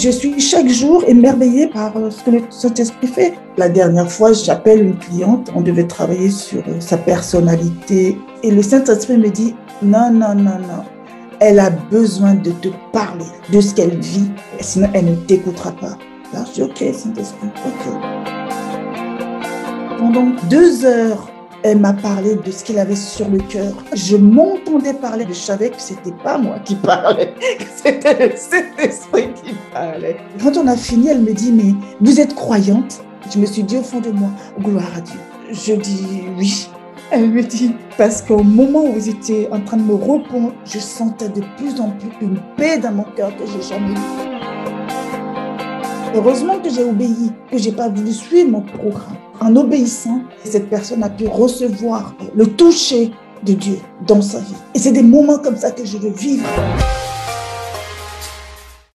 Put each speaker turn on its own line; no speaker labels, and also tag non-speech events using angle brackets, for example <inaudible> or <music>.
je suis chaque jour émerveillée par euh, ce que le Saint-Esprit fait. La dernière fois, j'appelle une cliente, on devait travailler sur euh, sa personnalité. Et le Saint-Esprit me dit, non, non, non, non. Elle a besoin de te parler de ce qu'elle vit, sinon elle ne t'écoutera pas. Là, je dis, ok, Saint-Esprit, ok. Pendant deux heures, elle m'a parlé de ce qu'il avait sur le cœur. Je m'entendais parler. Je savais que c'était pas moi qui parlais, <laughs> que c'était le Saint-Esprit qui. Quand on a fini, elle me dit, mais vous êtes croyante? Je me suis dit au fond de moi, gloire à Dieu. Je dis oui. Elle me dit, parce qu'au moment où vous étiez en train de me répondre, je sentais de plus en plus une paix dans mon cœur que j'ai jamais eue. Heureusement que j'ai obéi, que j'ai pas voulu suivre mon programme. En obéissant, cette personne a pu recevoir le toucher de Dieu dans sa vie. Et c'est des moments comme ça que je veux vivre.